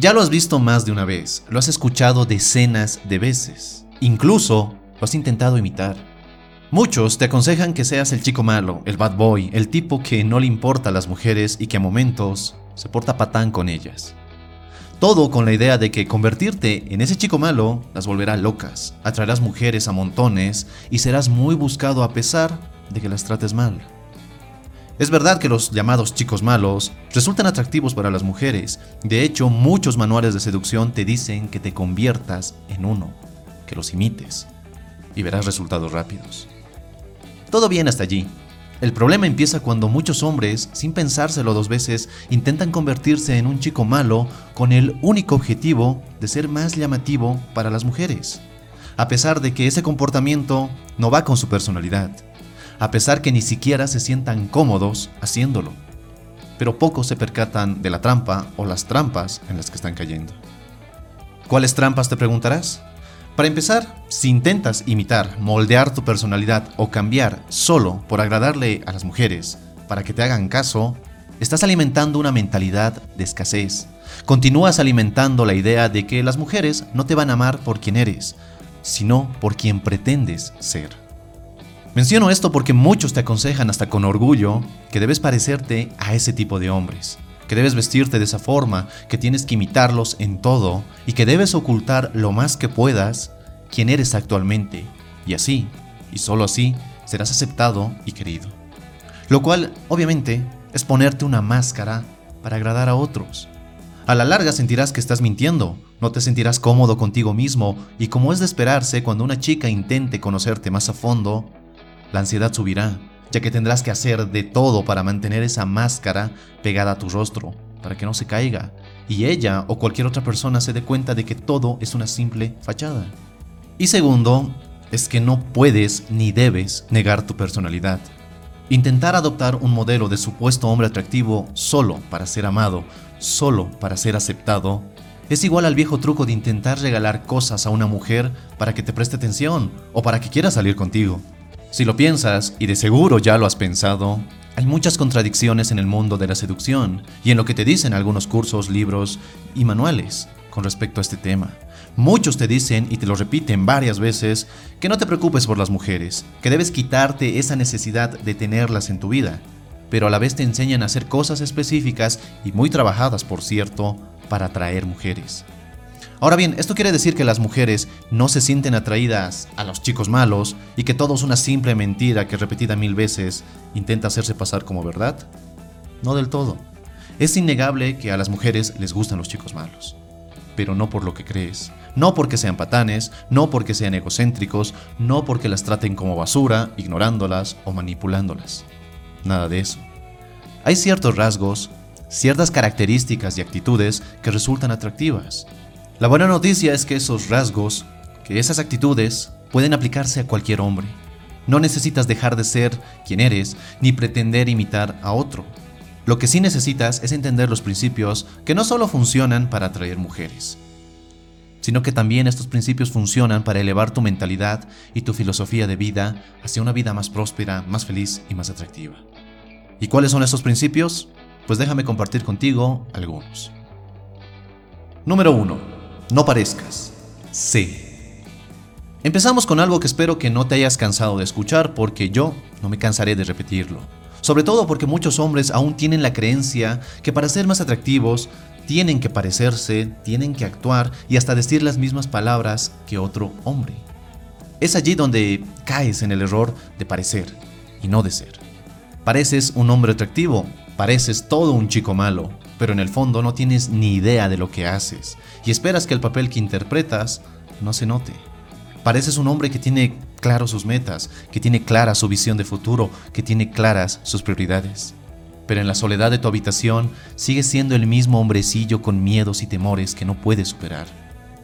Ya lo has visto más de una vez, lo has escuchado decenas de veces, incluso lo has intentado imitar. Muchos te aconsejan que seas el chico malo, el bad boy, el tipo que no le importa a las mujeres y que a momentos se porta patán con ellas. Todo con la idea de que convertirte en ese chico malo las volverá locas, atraerás mujeres a montones y serás muy buscado a pesar de que las trates mal. Es verdad que los llamados chicos malos resultan atractivos para las mujeres. De hecho, muchos manuales de seducción te dicen que te conviertas en uno, que los imites y verás resultados rápidos. Todo bien hasta allí, el problema empieza cuando muchos hombres, sin pensárselo dos veces, intentan convertirse en un chico malo con el único objetivo de ser más llamativo para las mujeres, a pesar de que ese comportamiento no va con su personalidad, a pesar que ni siquiera se sientan cómodos haciéndolo. Pero pocos se percatan de la trampa o las trampas en las que están cayendo. ¿Cuáles trampas te preguntarás? Para empezar, si intentas imitar, moldear tu personalidad o cambiar solo por agradarle a las mujeres para que te hagan caso, estás alimentando una mentalidad de escasez. Continúas alimentando la idea de que las mujeres no te van a amar por quien eres, sino por quien pretendes ser. Menciono esto porque muchos te aconsejan hasta con orgullo que debes parecerte a ese tipo de hombres, que debes vestirte de esa forma, que tienes que imitarlos en todo y que debes ocultar lo más que puedas quién eres actualmente. Y así, y solo así, serás aceptado y querido. Lo cual, obviamente, es ponerte una máscara para agradar a otros. A la larga sentirás que estás mintiendo, no te sentirás cómodo contigo mismo y como es de esperarse cuando una chica intente conocerte más a fondo, la ansiedad subirá ya que tendrás que hacer de todo para mantener esa máscara pegada a tu rostro, para que no se caiga, y ella o cualquier otra persona se dé cuenta de que todo es una simple fachada. Y segundo, es que no puedes ni debes negar tu personalidad. Intentar adoptar un modelo de supuesto hombre atractivo solo para ser amado, solo para ser aceptado, es igual al viejo truco de intentar regalar cosas a una mujer para que te preste atención o para que quiera salir contigo. Si lo piensas, y de seguro ya lo has pensado, hay muchas contradicciones en el mundo de la seducción y en lo que te dicen algunos cursos, libros y manuales con respecto a este tema. Muchos te dicen y te lo repiten varias veces que no te preocupes por las mujeres, que debes quitarte esa necesidad de tenerlas en tu vida, pero a la vez te enseñan a hacer cosas específicas y muy trabajadas, por cierto, para atraer mujeres. Ahora bien, esto quiere decir que las mujeres no se sienten atraídas a los chicos malos y que todo es una simple mentira que repetida mil veces intenta hacerse pasar como verdad. No del todo. Es innegable que a las mujeres les gustan los chicos malos, pero no por lo que crees, no porque sean patanes, no porque sean egocéntricos, no porque las traten como basura, ignorándolas o manipulándolas. Nada de eso. Hay ciertos rasgos, ciertas características y actitudes que resultan atractivas, la buena noticia es que esos rasgos, que esas actitudes, pueden aplicarse a cualquier hombre. No necesitas dejar de ser quien eres ni pretender imitar a otro. Lo que sí necesitas es entender los principios que no solo funcionan para atraer mujeres, sino que también estos principios funcionan para elevar tu mentalidad y tu filosofía de vida hacia una vida más próspera, más feliz y más atractiva. ¿Y cuáles son estos principios? Pues déjame compartir contigo algunos. Número 1 no parezcas. Sé. Empezamos con algo que espero que no te hayas cansado de escuchar porque yo no me cansaré de repetirlo. Sobre todo porque muchos hombres aún tienen la creencia que para ser más atractivos tienen que parecerse, tienen que actuar y hasta decir las mismas palabras que otro hombre. Es allí donde caes en el error de parecer y no de ser. Pareces un hombre atractivo, pareces todo un chico malo, pero en el fondo no tienes ni idea de lo que haces y esperas que el papel que interpretas no se note. Pareces un hombre que tiene claro sus metas, que tiene clara su visión de futuro, que tiene claras sus prioridades. Pero en la soledad de tu habitación sigues siendo el mismo hombrecillo con miedos y temores que no puedes superar.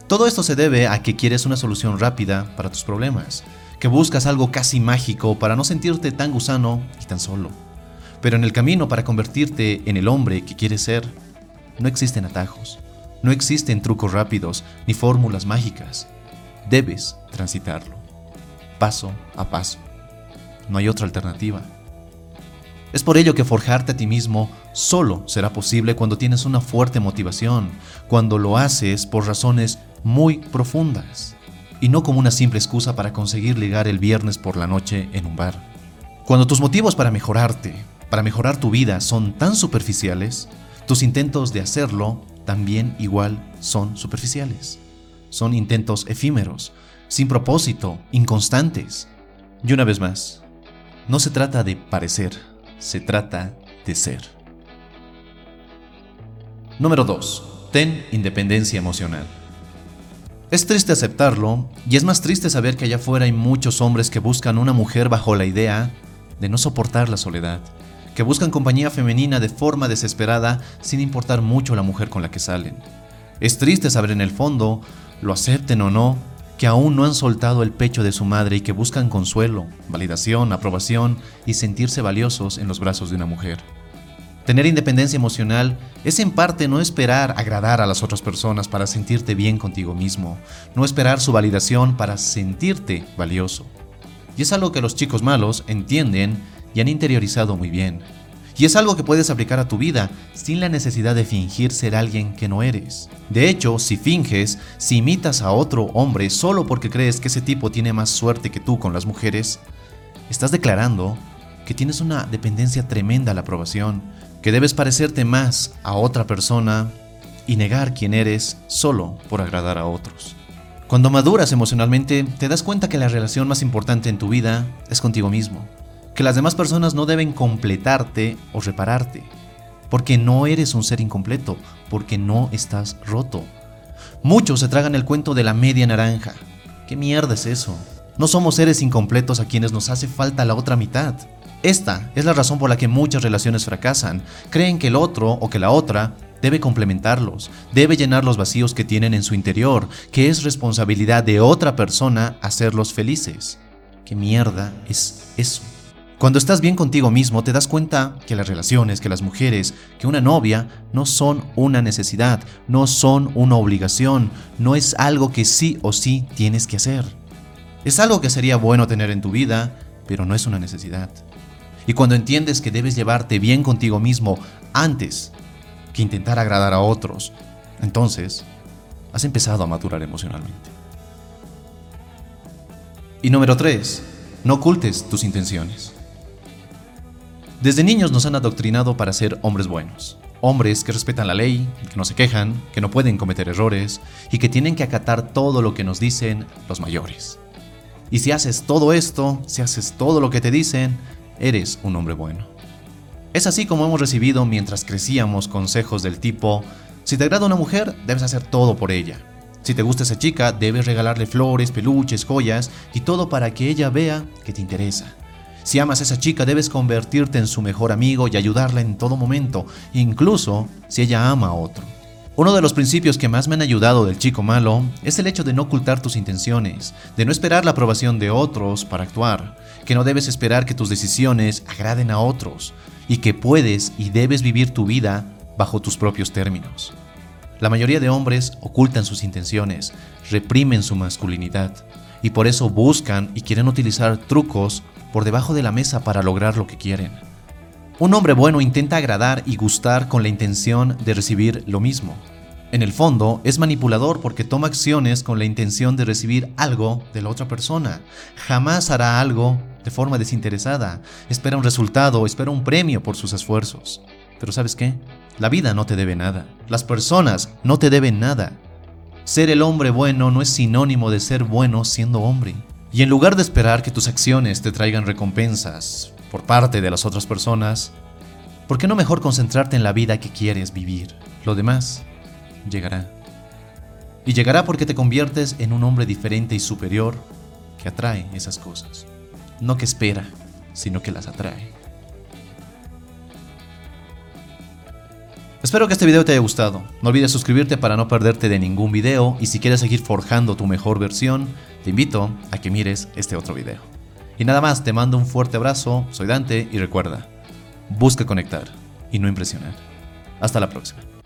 Todo esto se debe a que quieres una solución rápida para tus problemas, que buscas algo casi mágico para no sentirte tan gusano y tan solo. Pero en el camino para convertirte en el hombre que quieres ser, no existen atajos, no existen trucos rápidos ni fórmulas mágicas. Debes transitarlo, paso a paso. No hay otra alternativa. Es por ello que forjarte a ti mismo solo será posible cuando tienes una fuerte motivación, cuando lo haces por razones muy profundas y no como una simple excusa para conseguir ligar el viernes por la noche en un bar. Cuando tus motivos para mejorarte, para mejorar tu vida son tan superficiales, tus intentos de hacerlo también igual son superficiales. Son intentos efímeros, sin propósito, inconstantes. Y una vez más, no se trata de parecer, se trata de ser. Número 2. Ten independencia emocional. Es triste aceptarlo, y es más triste saber que allá afuera hay muchos hombres que buscan una mujer bajo la idea de no soportar la soledad, que buscan compañía femenina de forma desesperada sin importar mucho la mujer con la que salen. Es triste saber en el fondo, lo acepten o no, que aún no han soltado el pecho de su madre y que buscan consuelo, validación, aprobación y sentirse valiosos en los brazos de una mujer. Tener independencia emocional es en parte no esperar agradar a las otras personas para sentirte bien contigo mismo, no esperar su validación para sentirte valioso. Y es algo que los chicos malos entienden y han interiorizado muy bien. Y es algo que puedes aplicar a tu vida sin la necesidad de fingir ser alguien que no eres. De hecho, si finges, si imitas a otro hombre solo porque crees que ese tipo tiene más suerte que tú con las mujeres, estás declarando que tienes una dependencia tremenda a la aprobación que debes parecerte más a otra persona y negar quién eres solo por agradar a otros. Cuando maduras emocionalmente, te das cuenta que la relación más importante en tu vida es contigo mismo, que las demás personas no deben completarte o repararte, porque no eres un ser incompleto, porque no estás roto. Muchos se tragan el cuento de la media naranja. ¿Qué mierda es eso? No somos seres incompletos a quienes nos hace falta la otra mitad. Esta es la razón por la que muchas relaciones fracasan. Creen que el otro o que la otra debe complementarlos, debe llenar los vacíos que tienen en su interior, que es responsabilidad de otra persona hacerlos felices. ¿Qué mierda es eso? Cuando estás bien contigo mismo te das cuenta que las relaciones, que las mujeres, que una novia no son una necesidad, no son una obligación, no es algo que sí o sí tienes que hacer. Es algo que sería bueno tener en tu vida, pero no es una necesidad. Y cuando entiendes que debes llevarte bien contigo mismo antes que intentar agradar a otros, entonces has empezado a maturar emocionalmente. Y número 3. No ocultes tus intenciones. Desde niños nos han adoctrinado para ser hombres buenos, hombres que respetan la ley, que no se quejan, que no pueden cometer errores y que tienen que acatar todo lo que nos dicen los mayores. Y si haces todo esto, si haces todo lo que te dicen, eres un hombre bueno. Es así como hemos recibido mientras crecíamos consejos del tipo, si te agrada una mujer, debes hacer todo por ella. Si te gusta esa chica, debes regalarle flores, peluches, joyas y todo para que ella vea que te interesa. Si amas a esa chica, debes convertirte en su mejor amigo y ayudarla en todo momento, incluso si ella ama a otro. Uno de los principios que más me han ayudado del chico malo es el hecho de no ocultar tus intenciones, de no esperar la aprobación de otros para actuar, que no debes esperar que tus decisiones agraden a otros y que puedes y debes vivir tu vida bajo tus propios términos. La mayoría de hombres ocultan sus intenciones, reprimen su masculinidad y por eso buscan y quieren utilizar trucos por debajo de la mesa para lograr lo que quieren. Un hombre bueno intenta agradar y gustar con la intención de recibir lo mismo. En el fondo, es manipulador porque toma acciones con la intención de recibir algo de la otra persona. Jamás hará algo de forma desinteresada. Espera un resultado, espera un premio por sus esfuerzos. Pero ¿sabes qué? La vida no te debe nada. Las personas no te deben nada. Ser el hombre bueno no es sinónimo de ser bueno siendo hombre. Y en lugar de esperar que tus acciones te traigan recompensas, por parte de las otras personas, ¿por qué no mejor concentrarte en la vida que quieres vivir? Lo demás llegará. Y llegará porque te conviertes en un hombre diferente y superior que atrae esas cosas. No que espera, sino que las atrae. Espero que este video te haya gustado. No olvides suscribirte para no perderte de ningún video y si quieres seguir forjando tu mejor versión, te invito a que mires este otro video. Y nada más, te mando un fuerte abrazo, soy Dante y recuerda, busca conectar y no impresionar. Hasta la próxima.